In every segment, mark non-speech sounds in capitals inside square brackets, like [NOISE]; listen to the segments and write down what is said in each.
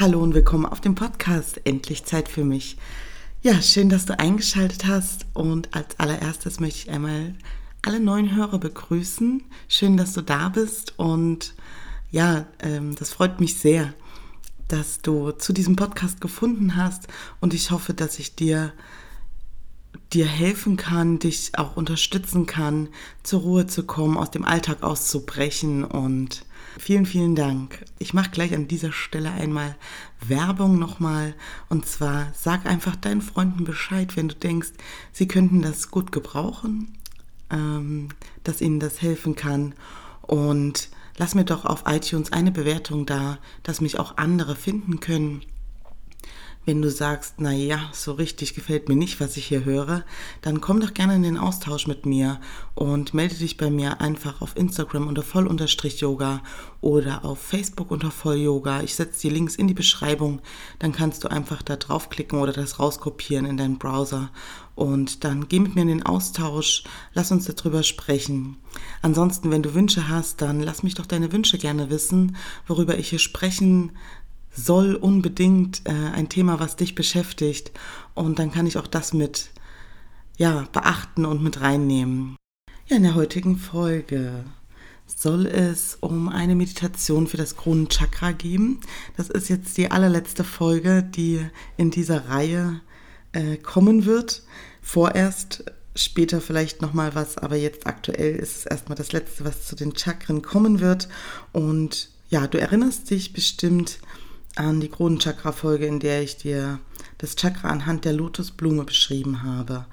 Hallo und willkommen auf dem Podcast Endlich Zeit für mich. Ja, schön, dass du eingeschaltet hast und als allererstes möchte ich einmal alle neuen Hörer begrüßen. Schön, dass du da bist und ja, ähm, das freut mich sehr, dass du zu diesem Podcast gefunden hast und ich hoffe, dass ich dir dir helfen kann, dich auch unterstützen kann, zur Ruhe zu kommen, aus dem Alltag auszubrechen und Vielen, vielen Dank. Ich mache gleich an dieser Stelle einmal Werbung nochmal. Und zwar sag einfach deinen Freunden Bescheid, wenn du denkst, sie könnten das gut gebrauchen, ähm, dass ihnen das helfen kann. Und lass mir doch auf iTunes eine Bewertung da, dass mich auch andere finden können. Wenn du sagst, na ja, so richtig gefällt mir nicht, was ich hier höre, dann komm doch gerne in den Austausch mit mir und melde dich bei mir einfach auf Instagram unter voll-yoga oder auf Facebook unter voll-yoga. Ich setze die Links in die Beschreibung, dann kannst du einfach da draufklicken oder das rauskopieren in deinen Browser und dann geh mit mir in den Austausch, lass uns darüber sprechen. Ansonsten, wenn du Wünsche hast, dann lass mich doch deine Wünsche gerne wissen, worüber ich hier sprechen soll unbedingt äh, ein Thema, was dich beschäftigt. Und dann kann ich auch das mit ja, beachten und mit reinnehmen. Ja, in der heutigen Folge soll es um eine Meditation für das Kronenchakra geben. Das ist jetzt die allerletzte Folge, die in dieser Reihe äh, kommen wird. Vorerst später vielleicht noch mal was, aber jetzt aktuell ist es erstmal das letzte, was zu den Chakren kommen wird und ja, du erinnerst dich bestimmt an die Kronenchakra-Folge, in der ich dir das Chakra anhand der Lotusblume beschrieben habe.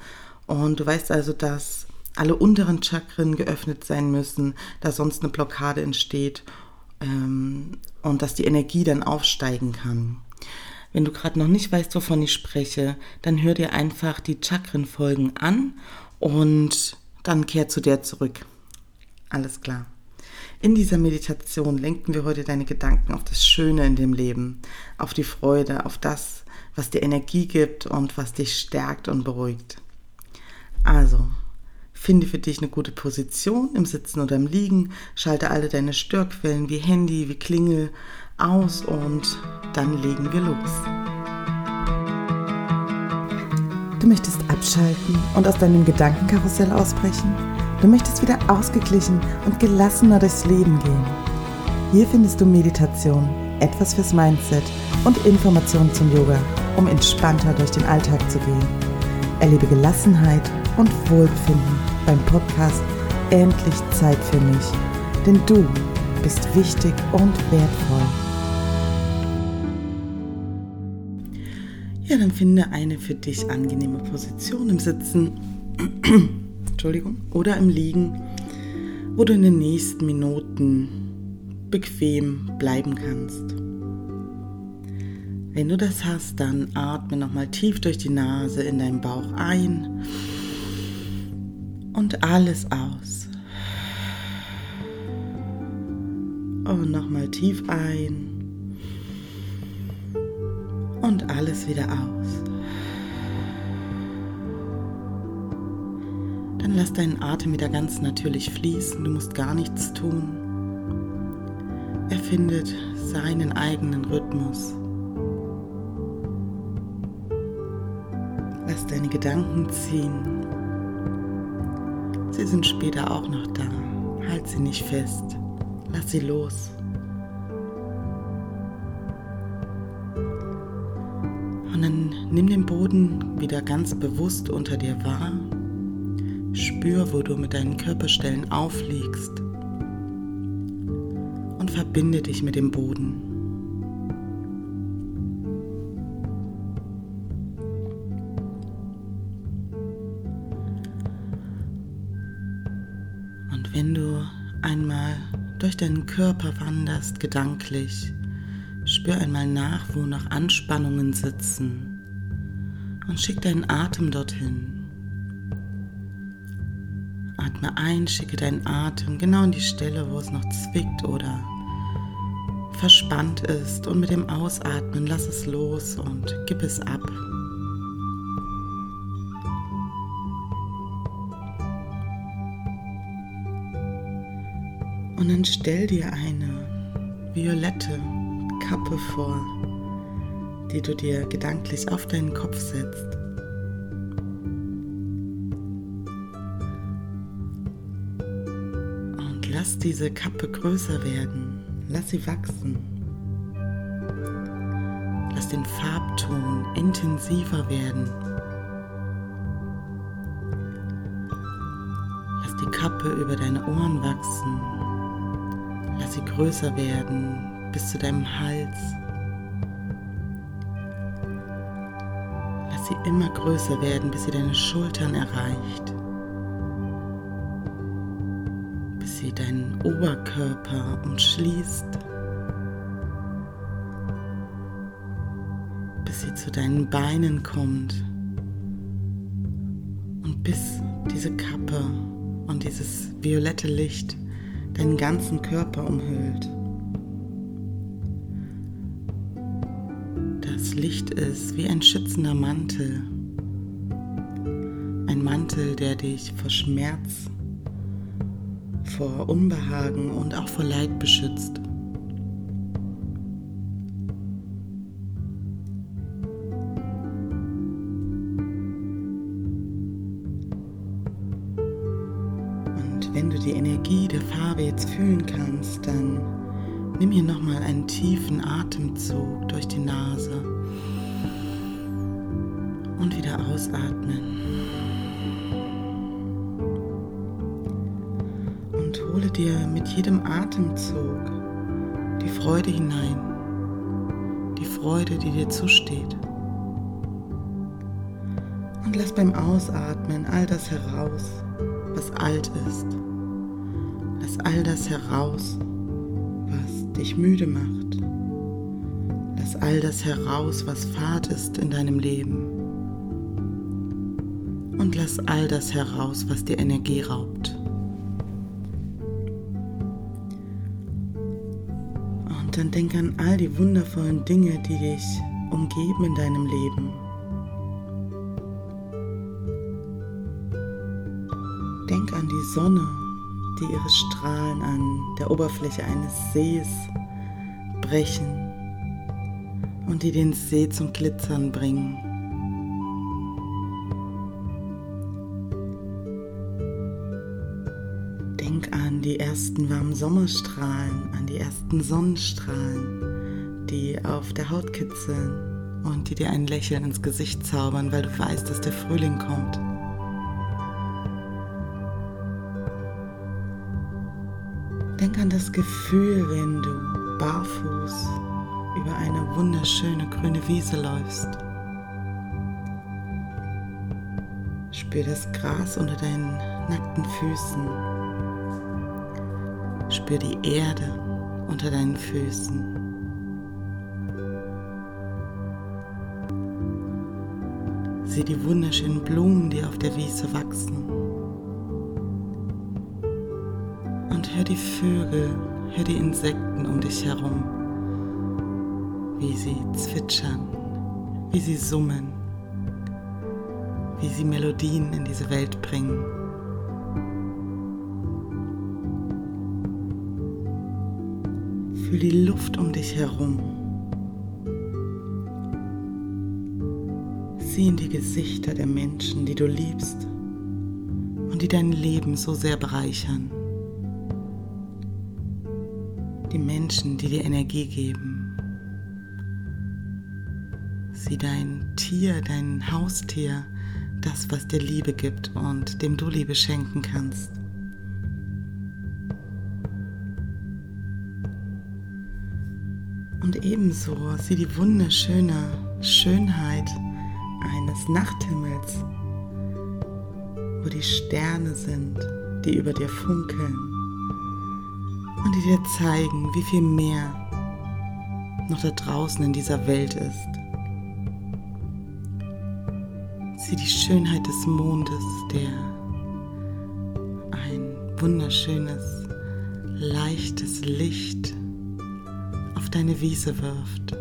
Und du weißt also, dass alle unteren Chakren geöffnet sein müssen, da sonst eine Blockade entsteht ähm, und dass die Energie dann aufsteigen kann. Wenn du gerade noch nicht weißt, wovon ich spreche, dann hör dir einfach die Chakrenfolgen an und dann kehr zu der zurück. Alles klar. In dieser Meditation lenken wir heute deine Gedanken auf das Schöne in dem Leben, auf die Freude, auf das, was dir Energie gibt und was dich stärkt und beruhigt. Also, finde für dich eine gute Position im Sitzen oder im Liegen, schalte alle deine Störquellen wie Handy, wie Klingel aus und dann legen wir los. Du möchtest abschalten und aus deinem Gedankenkarussell ausbrechen? Du möchtest wieder ausgeglichen und gelassener durchs Leben gehen. Hier findest du Meditation, etwas fürs Mindset und Informationen zum Yoga, um entspannter durch den Alltag zu gehen. Erlebe Gelassenheit und Wohlbefinden beim Podcast Endlich Zeit für mich. Denn du bist wichtig und wertvoll. Ja, dann finde eine für dich angenehme Position im Sitzen. [CLEARS THROAT] Entschuldigung, oder im Liegen, wo du in den nächsten Minuten bequem bleiben kannst. Wenn du das hast, dann atme nochmal tief durch die Nase in deinen Bauch ein und alles aus. Und nochmal tief ein und alles wieder aus. Dann lass deinen Atem wieder ganz natürlich fließen. Du musst gar nichts tun. Er findet seinen eigenen Rhythmus. Lass deine Gedanken ziehen. Sie sind später auch noch da. Halt sie nicht fest. Lass sie los. Und dann nimm den Boden wieder ganz bewusst unter dir wahr Spür, wo du mit deinen Körperstellen aufliegst und verbinde dich mit dem Boden. Und wenn du einmal durch deinen Körper wanderst, gedanklich, spür einmal nach, wo noch Anspannungen sitzen und schick deinen Atem dorthin. Atme ein, schicke deinen Atem genau an die Stelle, wo es noch zwickt oder verspannt ist. Und mit dem Ausatmen lass es los und gib es ab. Und dann stell dir eine violette Kappe vor, die du dir gedanklich auf deinen Kopf setzt. Lass diese Kappe größer werden, lass sie wachsen. Lass den Farbton intensiver werden. Lass die Kappe über deine Ohren wachsen. Lass sie größer werden bis zu deinem Hals. Lass sie immer größer werden, bis sie deine Schultern erreicht. Sie deinen Oberkörper umschließt. Bis sie zu deinen Beinen kommt. Und bis diese Kappe und dieses violette Licht deinen ganzen Körper umhüllt. Das Licht ist wie ein schützender Mantel. Ein Mantel, der dich vor Schmerz, vor Unbehagen und auch vor Leid beschützt. wenn du die Energie der Farbe jetzt fühlen kannst, dann nimm hier nochmal einen tiefen Atemzug durch die Nase und wieder ausatmen. Hole dir mit jedem Atemzug die Freude hinein, die Freude, die dir zusteht. Und lass beim Ausatmen all das heraus, was alt ist. Lass all das heraus, was dich müde macht. Lass all das heraus, was fad ist in deinem Leben. Und lass all das heraus, was dir Energie raubt. Dann denk an all die wundervollen Dinge, die dich umgeben in deinem Leben. Denk an die Sonne, die ihre Strahlen an der Oberfläche eines Sees brechen und die den See zum Glitzern bringen. Ersten warmen Sommerstrahlen, an die ersten Sonnenstrahlen, die auf der Haut kitzeln und die dir ein Lächeln ins Gesicht zaubern, weil du weißt, dass der Frühling kommt. Denk an das Gefühl, wenn du barfuß über eine wunderschöne grüne Wiese läufst. Spür das Gras unter deinen nackten Füßen. Spür die Erde unter deinen Füßen. Sieh die wunderschönen Blumen, die auf der Wiese wachsen. Hör die Vögel, hör die Insekten um dich herum, wie sie zwitschern, wie sie summen, wie sie Melodien in diese Welt bringen. Fühl die Luft um dich herum. Sieh in die Gesichter der Menschen, die du liebst und die dein Leben so sehr bereichern die Menschen, die dir Energie geben. Sieh dein Tier, dein Haustier, das, was dir Liebe gibt und dem du Liebe schenken kannst. Und ebenso sieh die wunderschöne Schönheit eines Nachthimmels, wo die Sterne sind, die über dir funkeln und die dir zeigen, wie viel mehr noch da draußen in dieser Welt ist. Sieh die Schönheit des Mondes, der ein wunderschönes, leichtes Licht deine Wiese wirft.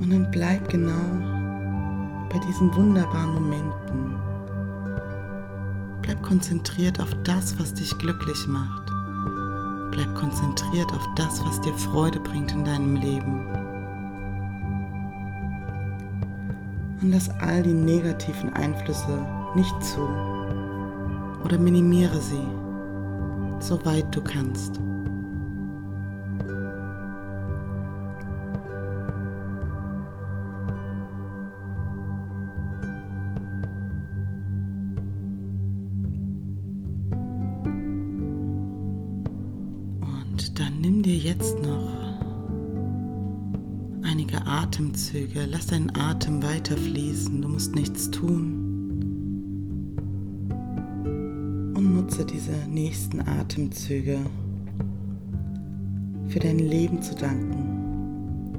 Und dann bleib genau bei diesen wunderbaren Momenten Bleib konzentriert auf das, was dich glücklich macht. Bleib konzentriert auf das, was dir Freude bringt in deinem Leben. Und lass all die negativen Einflüsse nicht zu oder minimiere sie, soweit du kannst. jetzt noch einige Atemzüge. Lass deinen Atem weiter fließen. Du musst nichts tun. Nutze diese nächsten Atemzüge für dein Leben zu danken.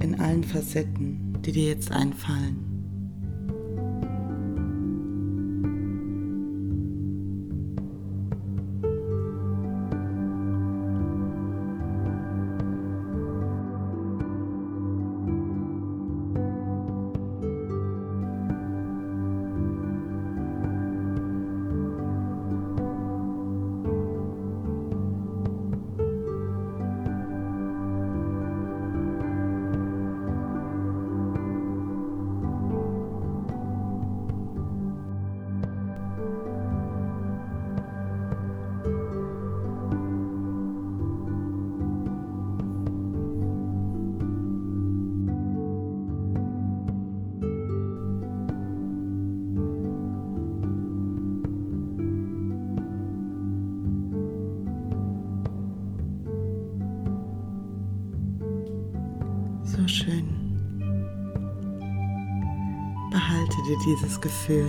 In allen Facetten, die dir jetzt einfallen. Dir dieses Gefühl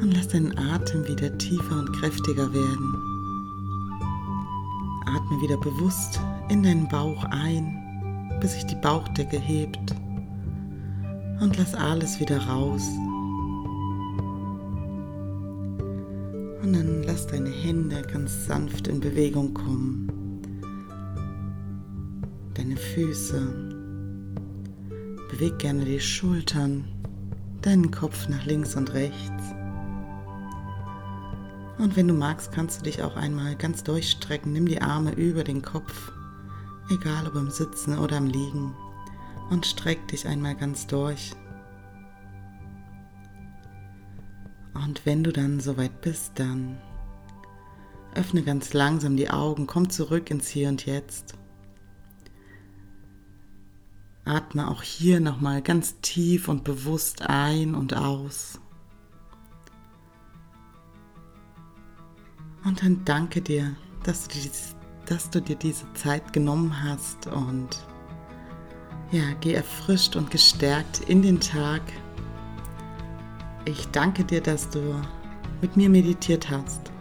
und lass deinen Atem wieder tiefer und kräftiger werden. Atme wieder bewusst in deinen Bauch ein, bis sich die Bauchdecke hebt und lass alles wieder raus. Und dann lass deine Hände ganz sanft in Bewegung kommen deine Füße. Beweg gerne die Schultern, deinen Kopf nach links und rechts. Und wenn du magst, kannst du dich auch einmal ganz durchstrecken. Nimm die Arme über den Kopf, egal ob im Sitzen oder im Liegen, und streck dich einmal ganz durch. Und wenn du dann soweit bist, dann öffne ganz langsam die Augen, komm zurück ins Hier und Jetzt. Atme auch hier nochmal ganz tief und bewusst ein und aus. Und dann danke dir, dass du, dies, dass du dir diese Zeit genommen hast und ja, geh erfrischt und gestärkt in den Tag. Ich danke dir, dass du mit mir meditiert hast.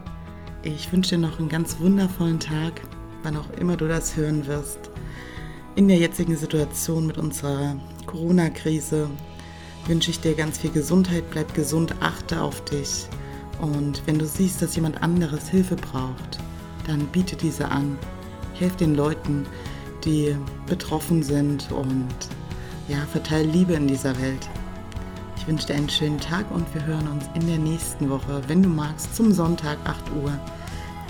Ich wünsche dir noch einen ganz wundervollen Tag, wann auch immer du das hören wirst in der jetzigen Situation mit unserer Corona-Krise wünsche ich dir ganz viel Gesundheit, bleib gesund, achte auf dich. Und wenn du siehst, dass jemand anderes Hilfe braucht, dann biete diese an. Hilf den Leuten, die betroffen sind und ja, verteile Liebe in dieser Welt. Ich wünsche dir einen schönen Tag und wir hören uns in der nächsten Woche, wenn du magst, zum Sonntag 8 Uhr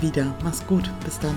wieder. Mach's gut, bis dann.